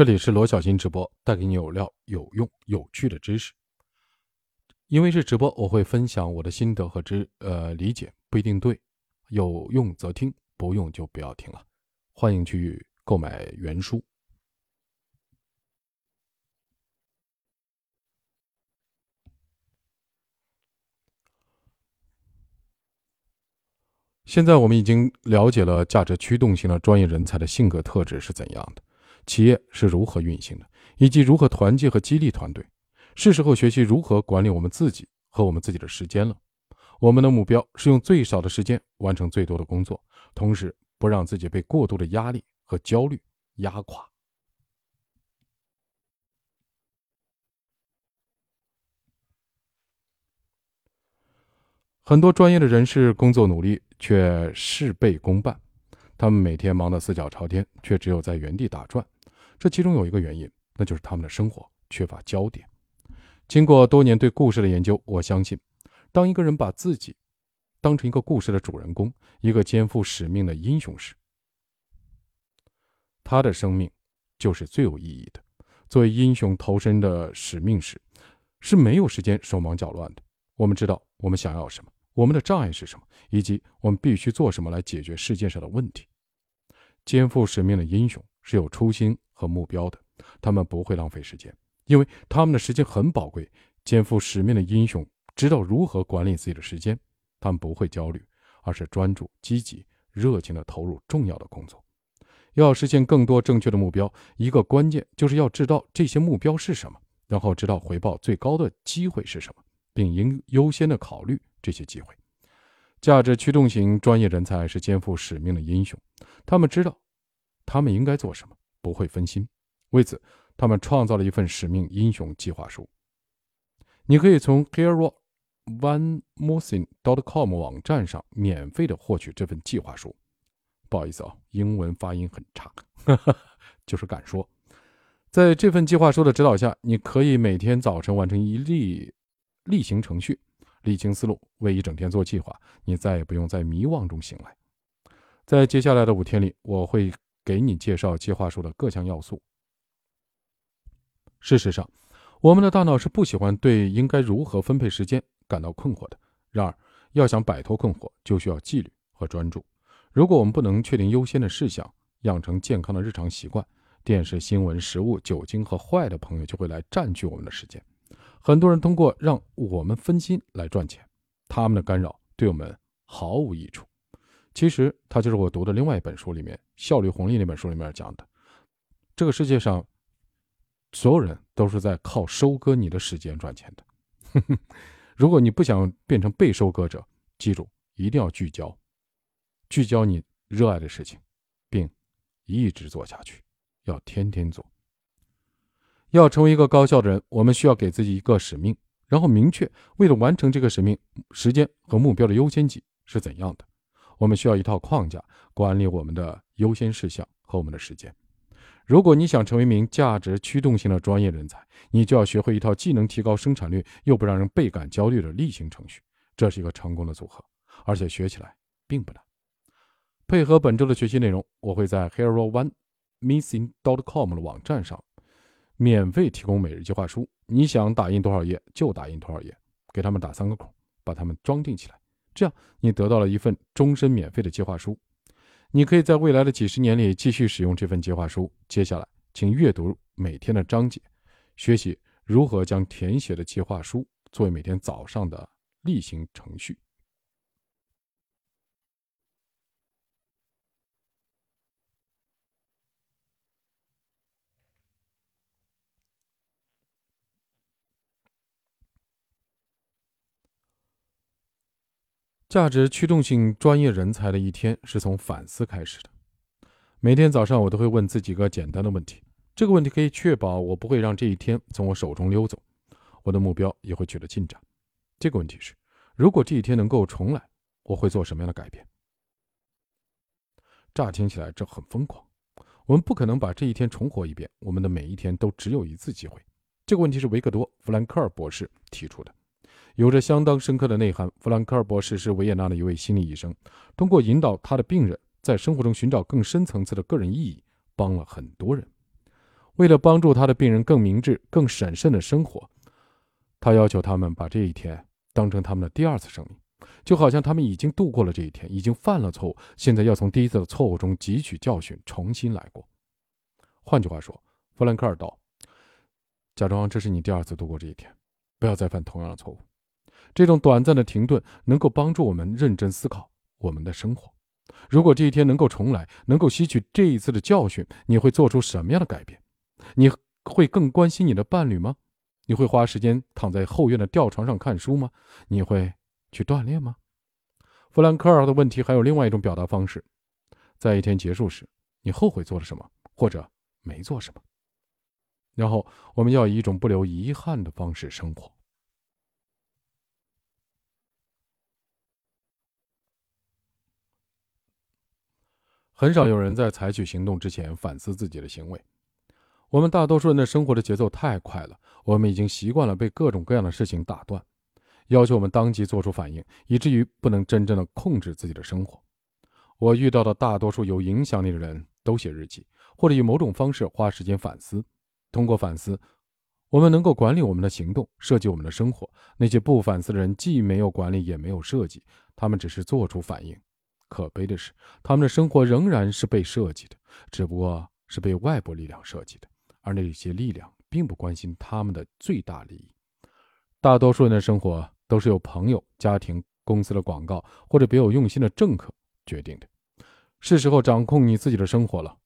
这里是罗小新直播，带给你有料、有用、有趣的知识。因为是直播，我会分享我的心得和知呃理解，不一定对，有用则听，不用就不要听了。欢迎去购买原书。现在我们已经了解了价值驱动型的专业人才的性格特质是怎样的。企业是如何运行的，以及如何团结和激励团队，是时候学习如何管理我们自己和我们自己的时间了。我们的目标是用最少的时间完成最多的工作，同时不让自己被过度的压力和焦虑压垮。很多专业的人士工作努力，却事倍功半，他们每天忙得四脚朝天，却只有在原地打转。这其中有一个原因，那就是他们的生活缺乏焦点。经过多年对故事的研究，我相信，当一个人把自己当成一个故事的主人公，一个肩负使命的英雄时，他的生命就是最有意义的。作为英雄投身的使命时，是没有时间手忙脚乱的。我们知道我们想要什么，我们的障碍是什么，以及我们必须做什么来解决世界上的问题。肩负使命的英雄是有初心。和目标的，他们不会浪费时间，因为他们的时间很宝贵。肩负使命的英雄知道如何管理自己的时间，他们不会焦虑，而是专注、积极、热情地投入重要的工作。要实现更多正确的目标，一个关键就是要知道这些目标是什么，然后知道回报最高的机会是什么，并应优先的考虑这些机会。价值驱动型专业人才是肩负使命的英雄，他们知道他们应该做什么。不会分心，为此，他们创造了一份使命英雄计划书。你可以从 heroonmorthing.com 网站上免费的获取这份计划书。不好意思啊，英文发音很差，就是敢说。在这份计划书的指导下，你可以每天早晨完成一例例行程序，理清思路，为一整天做计划。你再也不用在迷惘中醒来。在接下来的五天里，我会。给你介绍计划书的各项要素。事实上，我们的大脑是不喜欢对应该如何分配时间感到困惑的。然而，要想摆脱困惑，就需要纪律和专注。如果我们不能确定优先的事项，养成健康的日常习惯，电视、新闻、食物、酒精和坏的朋友就会来占据我们的时间。很多人通过让我们分心来赚钱，他们的干扰对我们毫无益处。其实，它就是我读的另外一本书里面《效率红利》那本书里面讲的。这个世界上，所有人都是在靠收割你的时间赚钱的。如果你不想变成被收割者，记住一定要聚焦，聚焦你热爱的事情，并一直做下去，要天天做。要成为一个高效的人，我们需要给自己一个使命，然后明确为了完成这个使命，时间和目标的优先级是怎样的。我们需要一套框架管理我们的优先事项和我们的时间。如果你想成为一名价值驱动型的专业人才，你就要学会一套既能提高生产率又不让人倍感焦虑的例行程序。这是一个成功的组合，而且学起来并不难。配合本周的学习内容，我会在 heroonemissing.dot.com 的网站上免费提供每日计划书。你想打印多少页就打印多少页，给他们打三个孔，把它们装订起来。这样，你得到了一份终身免费的计划书。你可以在未来的几十年里继续使用这份计划书。接下来，请阅读每天的章节，学习如何将填写的计划书作为每天早上的例行程序。价值驱动性专业人才的一天是从反思开始的。每天早上，我都会问自己个简单的问题，这个问题可以确保我不会让这一天从我手中溜走，我的目标也会取得进展。这个问题是：如果这一天能够重来，我会做什么样的改变？乍听起来这很疯狂，我们不可能把这一天重活一遍。我们的每一天都只有一次机会。这个问题是维克多·弗兰克尔博士提出的。有着相当深刻的内涵。弗兰克尔博士是维也纳的一位心理医生，通过引导他的病人在生活中寻找更深层次的个人意义，帮了很多人。为了帮助他的病人更明智、更审慎的生活，他要求他们把这一天当成他们的第二次生命，就好像他们已经度过了这一天，已经犯了错误，现在要从第一次的错误中汲取教训，重新来过。换句话说，弗兰克尔道：“假装这是你第二次度过这一天，不要再犯同样的错误。”这种短暂的停顿能够帮助我们认真思考我们的生活。如果这一天能够重来，能够吸取这一次的教训，你会做出什么样的改变？你会更关心你的伴侣吗？你会花时间躺在后院的吊床上看书吗？你会去锻炼吗？弗兰克尔的问题还有另外一种表达方式：在一天结束时，你后悔做了什么，或者没做什么？然后我们要以一种不留遗憾的方式生活。很少有人在采取行动之前反思自己的行为。我们大多数人的生活的节奏太快了，我们已经习惯了被各种各样的事情打断，要求我们当即做出反应，以至于不能真正的控制自己的生活。我遇到的大多数有影响力的人都写日记，或者以某种方式花时间反思。通过反思，我们能够管理我们的行动，设计我们的生活。那些不反思的人既没有管理，也没有设计，他们只是做出反应。可悲的是，他们的生活仍然是被设计的，只不过是被外部力量设计的，而那些力量并不关心他们的最大利益。大多数人的生活都是由朋友、家庭、公司的广告或者别有用心的政客决定的。是时候掌控你自己的生活了。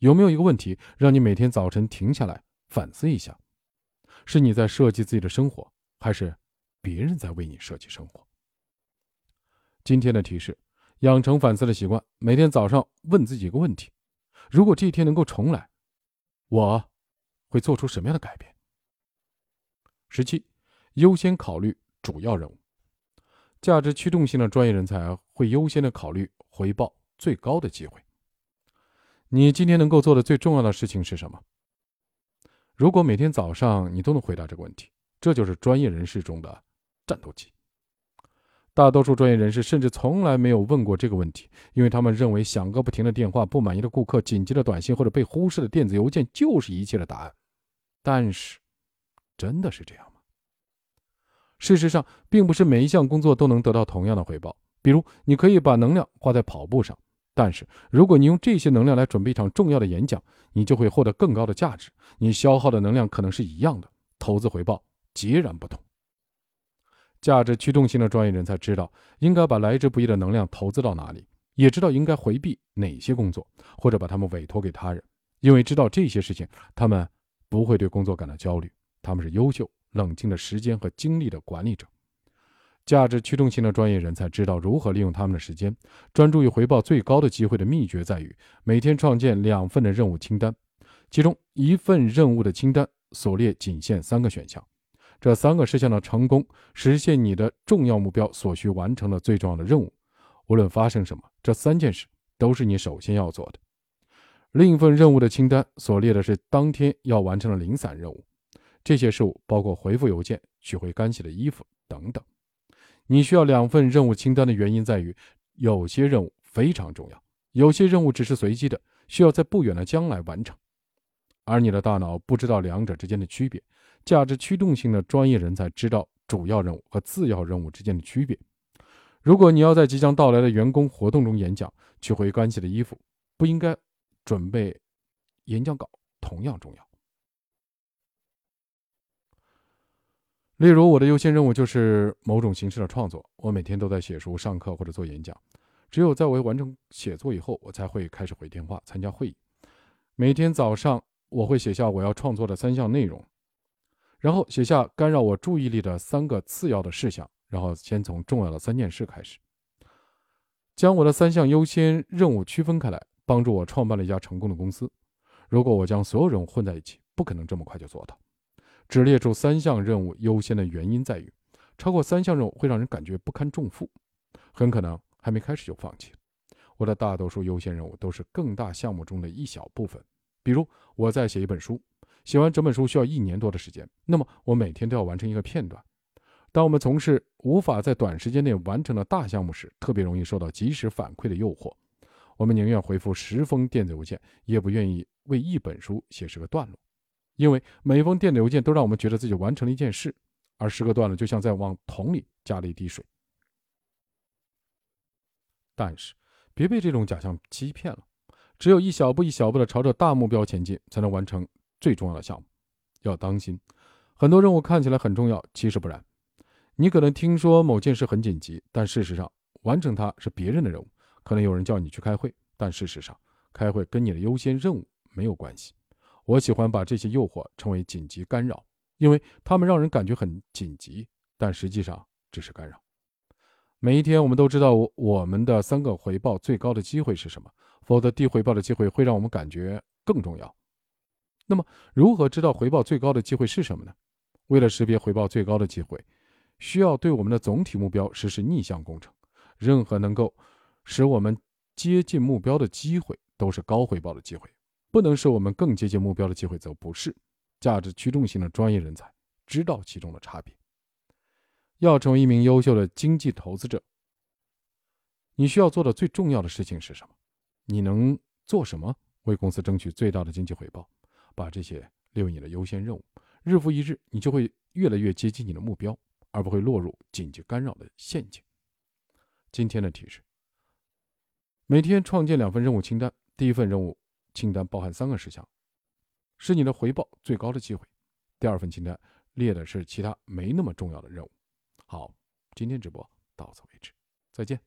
有没有一个问题让你每天早晨停下来反思一下？是你在设计自己的生活，还是别人在为你设计生活？今天的提示。养成反思的习惯，每天早上问自己一个问题：如果这一天能够重来，我会做出什么样的改变？十七，优先考虑主要任务。价值驱动性的专业人才会优先的考虑回报最高的机会。你今天能够做的最重要的事情是什么？如果每天早上你都能回答这个问题，这就是专业人士中的战斗机。大多数专业人士甚至从来没有问过这个问题，因为他们认为响个不停的电话、不满意的顾客、紧急的短信或者被忽视的电子邮件就是一切的答案。但是，真的是这样吗？事实上，并不是每一项工作都能得到同样的回报。比如，你可以把能量花在跑步上，但是如果你用这些能量来准备一场重要的演讲，你就会获得更高的价值。你消耗的能量可能是一样的，投资回报截然不同。价值驱动性的专业人才知道应该把来之不易的能量投资到哪里，也知道应该回避哪些工作，或者把他们委托给他人。因为知道这些事情，他们不会对工作感到焦虑。他们是优秀、冷静的时间和精力的管理者。价值驱动性的专业人才知道如何利用他们的时间，专注于回报最高的机会的秘诀在于每天创建两份的任务清单，其中一份任务的清单所列仅限三个选项。这三个事项的成功，实现你的重要目标所需完成的最重要的任务。无论发生什么，这三件事都是你首先要做的。另一份任务的清单所列的是当天要完成的零散任务，这些事务包括回复邮件、取回干洗的衣服等等。你需要两份任务清单的原因在于，有些任务非常重要，有些任务只是随机的，需要在不远的将来完成。而你的大脑不知道两者之间的区别。价值驱动性的专业人才知道主要任务和次要任务之间的区别。如果你要在即将到来的员工活动中演讲，取回干洗的衣服不应该准备演讲稿同样重要。例如，我的优先任务就是某种形式的创作，我每天都在写书、上课或者做演讲。只有在我完成写作以后，我才会开始回电话、参加会议。每天早上，我会写下我要创作的三项内容。然后写下干扰我注意力的三个次要的事项，然后先从重要的三件事开始，将我的三项优先任务区分开来，帮助我创办了一家成功的公司。如果我将所有任务混在一起，不可能这么快就做到。只列出三项任务优先的原因在于，超过三项任务会让人感觉不堪重负，很可能还没开始就放弃。我的大多数优先任务都是更大项目中的一小部分，比如我在写一本书。写完整本书需要一年多的时间，那么我每天都要完成一个片段。当我们从事无法在短时间内完成的大项目时，特别容易受到及时反馈的诱惑。我们宁愿回复十封电子邮件，也不愿意为一本书写十个段落。因为每一封电子邮件都让我们觉得自己完成了一件事，而十个段落，就像在往桶里加了一滴水。但是，别被这种假象欺骗了。只有一小步一小步的朝着大目标前进，才能完成最重要的项目。要当心，很多任务看起来很重要，其实不然。你可能听说某件事很紧急，但事实上完成它是别人的任务。可能有人叫你去开会，但事实上开会跟你的优先任务没有关系。我喜欢把这些诱惑称为紧急干扰，因为它们让人感觉很紧急，但实际上只是干扰。每一天，我们都知道我们的三个回报最高的机会是什么，否则低回报的机会会让我们感觉更重要。那么，如何知道回报最高的机会是什么呢？为了识别回报最高的机会，需要对我们的总体目标实施逆向工程。任何能够使我们接近目标的机会都是高回报的机会，不能使我们更接近目标的机会则不是。价值驱动型的专业人才知道其中的差别。要成为一名优秀的经济投资者，你需要做的最重要的事情是什么？你能做什么为公司争取最大的经济回报？把这些列为你的优先任务。日复一日，你就会越来越接近你的目标，而不会落入紧急干扰的陷阱。今天的提示：每天创建两份任务清单。第一份任务清单包含三个事项，是你的回报最高的机会。第二份清单列的是其他没那么重要的任务。好，今天直播到此为止，再见。